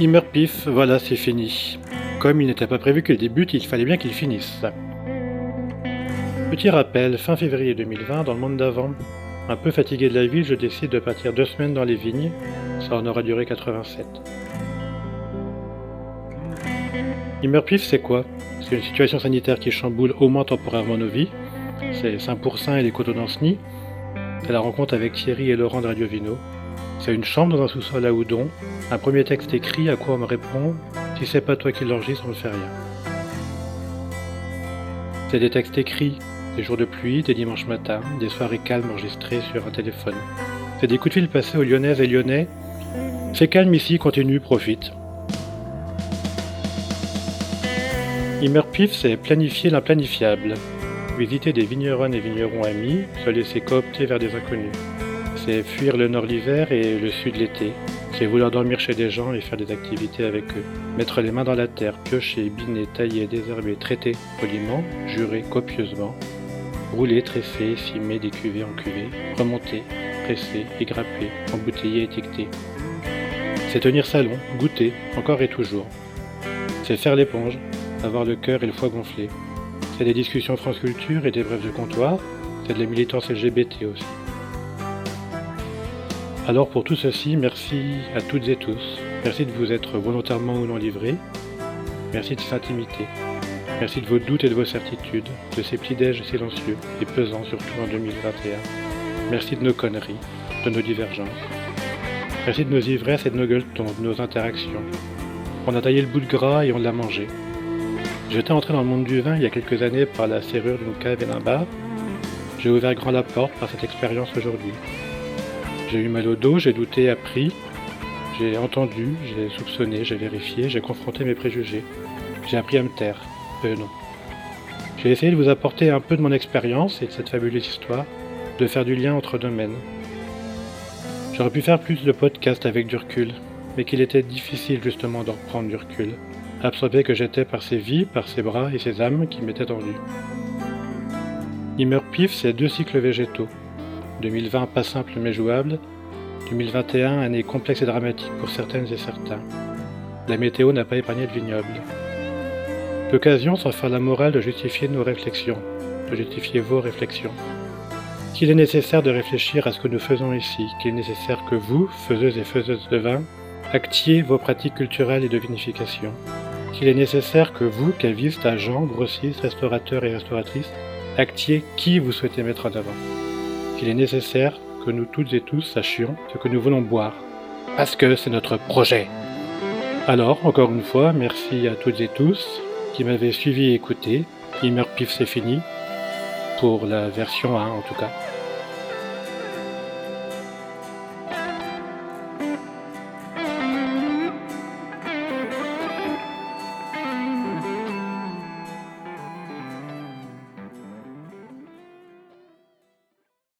Il meurt pif, voilà, c'est fini. Comme il n'était pas prévu qu'il débute, il fallait bien qu'il finisse. Petit rappel, fin février 2020, dans le monde d'avant, un peu fatigué de la ville, je décide de partir deux semaines dans les vignes. Ça en aura duré 87. Il meurt pif, c'est quoi? C'est une situation sanitaire qui chamboule au moins temporairement nos vies. C'est Saint Pourçain et les coteaux d'Anceny. C'est la rencontre avec Thierry et Laurent de Radio Vino. C'est une chambre dans un sous-sol à Houdon. Un premier texte écrit à quoi on me répond Si c'est pas toi qui l'enregistre, on ne fait rien. C'est des textes écrits, des jours de pluie, des dimanches matins, des soirées calmes enregistrées sur un téléphone. C'est des coups de fil passés aux Lyonnaises et Lyonnais. C'est calme ici, continue, profite. Il meurt pif, c'est planifier l'implanifiable. Visiter des vigneronnes et vignerons amis, se laisser coopter vers des inconnus. C'est fuir le nord l'hiver et le sud l'été. C'est vouloir dormir chez des gens et faire des activités avec eux. Mettre les mains dans la terre, piocher, biner, tailler, désherber, traiter poliment, jurer copieusement. Rouler, tresser, cimer des cuvées en cuvées, remonter, presser, égrapper, embouteiller, étiqueter. C'est tenir salon, goûter, encore et toujours. C'est faire l'éponge, avoir le cœur et le foie gonflés. C'est des discussions France Culture et des brèves de comptoir. C'est de la militance LGBT aussi. Alors pour tout ceci, merci à toutes et tous. Merci de vous être volontairement ou non livrés. Merci de cette intimité. Merci de vos doutes et de vos certitudes, de ces petits déj silencieux et pesants surtout en 2021. Merci de nos conneries, de nos divergences. Merci de nos ivresses et de nos gueuletons, de nos interactions. On a taillé le bout de gras et on l'a mangé. J'étais entré dans le monde du vin il y a quelques années par la serrure d'une cave et d'un bar. J'ai ouvert grand la porte par cette expérience aujourd'hui. J'ai eu mal au dos, j'ai douté, appris, j'ai entendu, j'ai soupçonné, j'ai vérifié, j'ai confronté mes préjugés. J'ai appris à me taire. Euh non. J'ai essayé de vous apporter un peu de mon expérience et de cette fabuleuse histoire, de faire du lien entre domaines. J'aurais pu faire plus de podcasts avec du recul, mais qu'il était difficile justement d'en reprendre du recul, absorbé que j'étais par ces vies, par ces bras et ces âmes qui m'étaient tendus. Il meurt pif, c'est deux cycles végétaux. 2020 pas simple mais jouable. 2021 année complexe et dramatique pour certaines et certains. La météo n'a pas épargné de vignoble. L'occasion sans faire la morale de justifier nos réflexions, de justifier vos réflexions. Qu'il est nécessaire de réfléchir à ce que nous faisons ici, qu'il est nécessaire que vous, faiseuses et faiseuses de vin, actiez vos pratiques culturelles et de vinification. Qu'il est nécessaire que vous, cavistes, agents, grossistes, restaurateurs et restauratrices, actiez qui vous souhaitez mettre en avant. Qu'il est nécessaire que nous toutes et tous sachions ce que nous voulons boire. Parce que c'est notre projet. Alors, encore une fois, merci à toutes et tous qui m'avaient suivi et écouté. Il meurt pif, c'est fini. Pour la version 1 en tout cas.